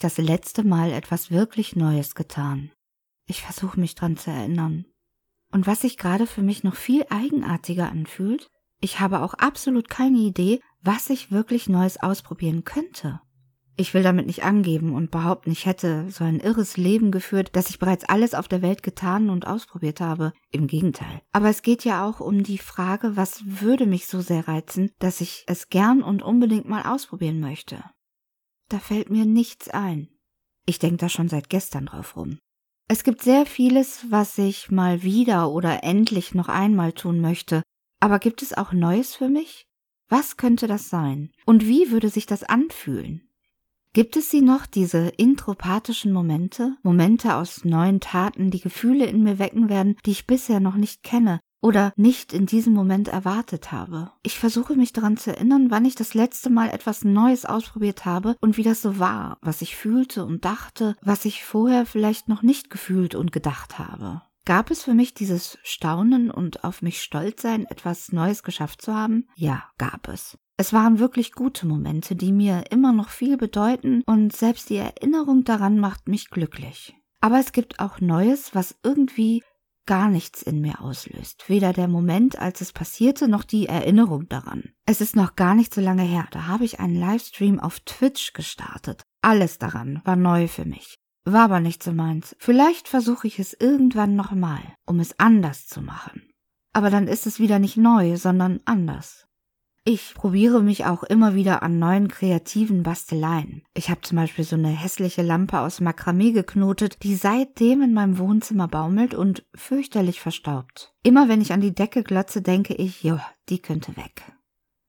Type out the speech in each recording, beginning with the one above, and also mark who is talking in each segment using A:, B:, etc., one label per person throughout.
A: das letzte Mal etwas wirklich Neues getan? Ich versuche mich dran zu erinnern. Und was sich gerade für mich noch viel eigenartiger anfühlt, ich habe auch absolut keine Idee, was ich wirklich Neues ausprobieren könnte. Ich will damit nicht angeben und behaupten, ich hätte so ein irres Leben geführt, dass ich bereits alles auf der Welt getan und ausprobiert habe. Im Gegenteil. Aber es geht ja auch um die Frage, was würde mich so sehr reizen, dass ich es gern und unbedingt mal ausprobieren möchte. Da fällt mir nichts ein. Ich denke da schon seit gestern drauf rum. Es gibt sehr vieles, was ich mal wieder oder endlich noch einmal tun möchte. Aber gibt es auch Neues für mich? Was könnte das sein? Und wie würde sich das anfühlen? Gibt es sie noch, diese intropathischen Momente, Momente aus neuen Taten, die Gefühle in mir wecken werden, die ich bisher noch nicht kenne oder nicht in diesem Moment erwartet habe? Ich versuche mich daran zu erinnern, wann ich das letzte Mal etwas Neues ausprobiert habe und wie das so war, was ich fühlte und dachte, was ich vorher vielleicht noch nicht gefühlt und gedacht habe. Gab es für mich dieses Staunen und auf mich stolz sein, etwas Neues geschafft zu haben? Ja, gab es. Es waren wirklich gute Momente, die mir immer noch viel bedeuten und selbst die Erinnerung daran macht mich glücklich. Aber es gibt auch Neues, was irgendwie gar nichts in mir auslöst. Weder der Moment, als es passierte, noch die Erinnerung daran. Es ist noch gar nicht so lange her, da habe ich einen Livestream auf Twitch gestartet. Alles daran war neu für mich. War aber nicht so meins. Vielleicht versuche ich es irgendwann nochmal, um es anders zu machen. Aber dann ist es wieder nicht neu, sondern anders. Ich probiere mich auch immer wieder an neuen kreativen Basteleien. Ich habe zum Beispiel so eine hässliche Lampe aus Makramee geknotet, die seitdem in meinem Wohnzimmer baumelt und fürchterlich verstaubt. Immer wenn ich an die Decke glotze, denke ich, jo, die könnte weg.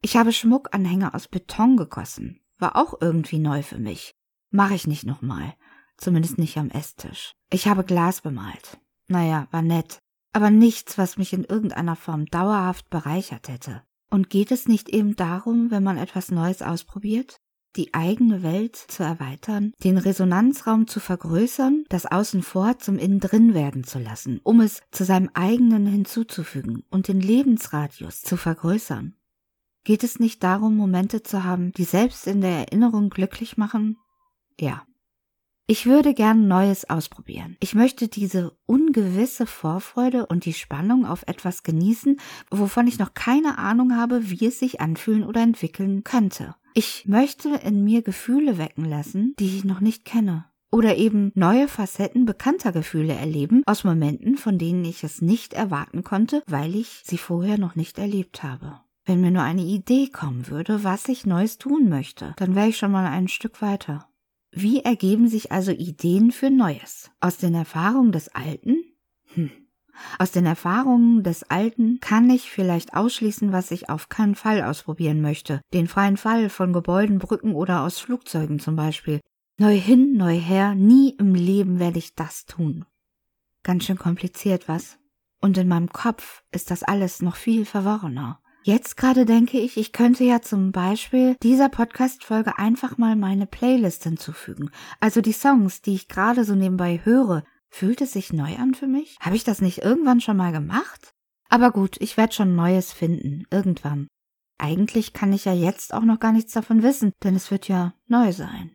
A: Ich habe Schmuckanhänger aus Beton gegossen. War auch irgendwie neu für mich. Mache ich nicht nochmal. Zumindest nicht am Esstisch. Ich habe Glas bemalt. Naja, war nett. Aber nichts, was mich in irgendeiner Form dauerhaft bereichert hätte. Und geht es nicht eben darum, wenn man etwas Neues ausprobiert, die eigene Welt zu erweitern, den Resonanzraum zu vergrößern, das Außenvor zum Innendrin werden zu lassen, um es zu seinem eigenen hinzuzufügen und den Lebensradius zu vergrößern? Geht es nicht darum, Momente zu haben, die selbst in der Erinnerung glücklich machen? Ja. Ich würde gern Neues ausprobieren. Ich möchte diese ungewisse Vorfreude und die Spannung auf etwas genießen, wovon ich noch keine Ahnung habe, wie es sich anfühlen oder entwickeln könnte. Ich möchte in mir Gefühle wecken lassen, die ich noch nicht kenne. Oder eben neue Facetten bekannter Gefühle erleben aus Momenten, von denen ich es nicht erwarten konnte, weil ich sie vorher noch nicht erlebt habe. Wenn mir nur eine Idee kommen würde, was ich Neues tun möchte, dann wäre ich schon mal ein Stück weiter. Wie ergeben sich also Ideen für Neues? Aus den Erfahrungen des Alten? Hm. Aus den Erfahrungen des Alten kann ich vielleicht ausschließen, was ich auf keinen Fall ausprobieren möchte. Den freien Fall von Gebäuden, Brücken oder aus Flugzeugen zum Beispiel. Neu hin, neu her, nie im Leben werde ich das tun. Ganz schön kompliziert, was? Und in meinem Kopf ist das alles noch viel verworrener. Jetzt gerade denke ich, ich könnte ja zum Beispiel dieser Podcast-Folge einfach mal meine Playlist hinzufügen. Also die Songs, die ich gerade so nebenbei höre. Fühlt es sich neu an für mich? Habe ich das nicht irgendwann schon mal gemacht? Aber gut, ich werde schon Neues finden. Irgendwann. Eigentlich kann ich ja jetzt auch noch gar nichts davon wissen, denn es wird ja neu sein.